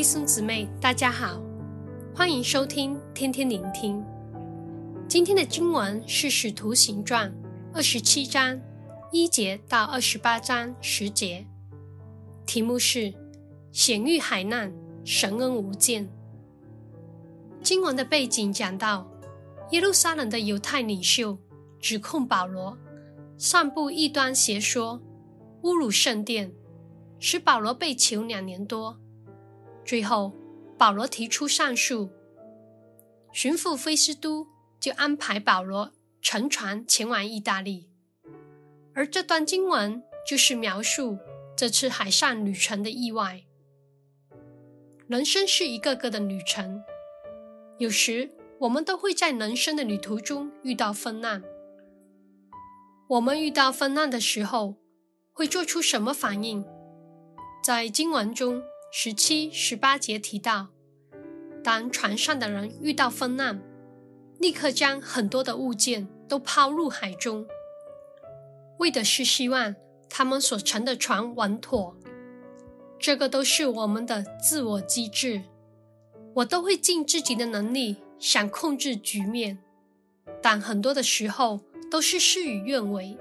弟兄姊妹，大家好，欢迎收听天天聆听。今天的经文是《使徒行传》二十七章一节到二十八章十节，题目是“险遇海难，神恩无间”。经文的背景讲到，耶路撒冷的犹太领袖指控保罗散布异端邪说，侮辱圣殿，使保罗被囚两年多。最后，保罗提出上诉，巡抚菲斯都就安排保罗乘船前往意大利。而这段经文就是描述这次海上旅程的意外。人生是一个个的旅程，有时我们都会在人生的旅途中遇到风浪。我们遇到风浪的时候，会做出什么反应？在经文中。十七、十八节提到，当船上的人遇到风浪，立刻将很多的物件都抛入海中，为的是希望他们所乘的船稳妥。这个都是我们的自我机制，我都会尽自己的能力想控制局面，但很多的时候都是事与愿违，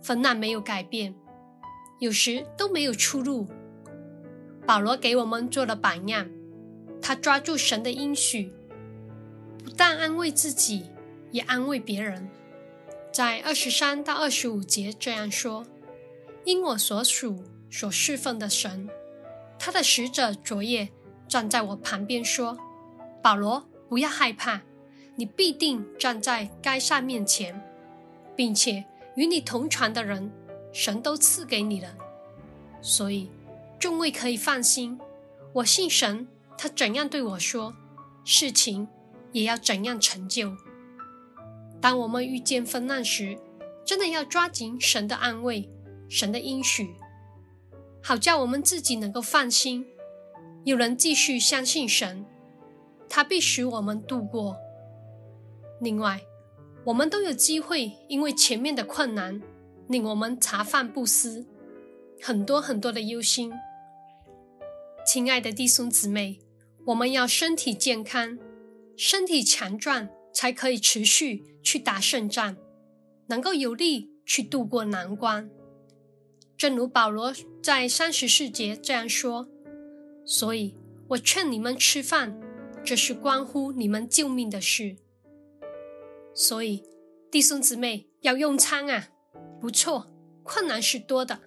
风浪没有改变，有时都没有出路。保罗给我们做了榜样，他抓住神的应许，不但安慰自己，也安慰别人。在二十三到二十五节这样说：“因我所属、所侍奉的神，他的使者昨夜站在我旁边说：‘保罗，不要害怕，你必定站在该撒面前，并且与你同船的人，神都赐给你了。’所以。”众位可以放心，我信神，他怎样对我说，事情也要怎样成就。当我们遇见风浪时，真的要抓紧神的安慰，神的应许，好叫我们自己能够放心，有人继续相信神，他必使我们度过。另外，我们都有机会，因为前面的困难令我们茶饭不思，很多很多的忧心。亲爱的弟兄姊妹，我们要身体健康、身体强壮，才可以持续去打胜仗，能够有力去度过难关。正如保罗在三十四节这样说：“所以我劝你们吃饭，这是关乎你们救命的事。”所以弟兄姊妹要用餐啊！不错，困难是多的，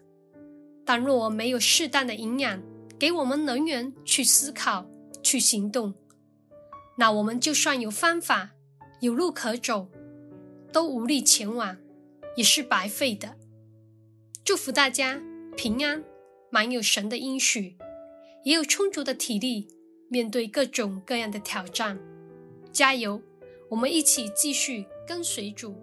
但若我没有适当的营养，给我们能源去思考、去行动，那我们就算有方法、有路可走，都无力前往，也是白费的。祝福大家平安，满有神的应许，也有充足的体力面对各种各样的挑战。加油，我们一起继续跟随主。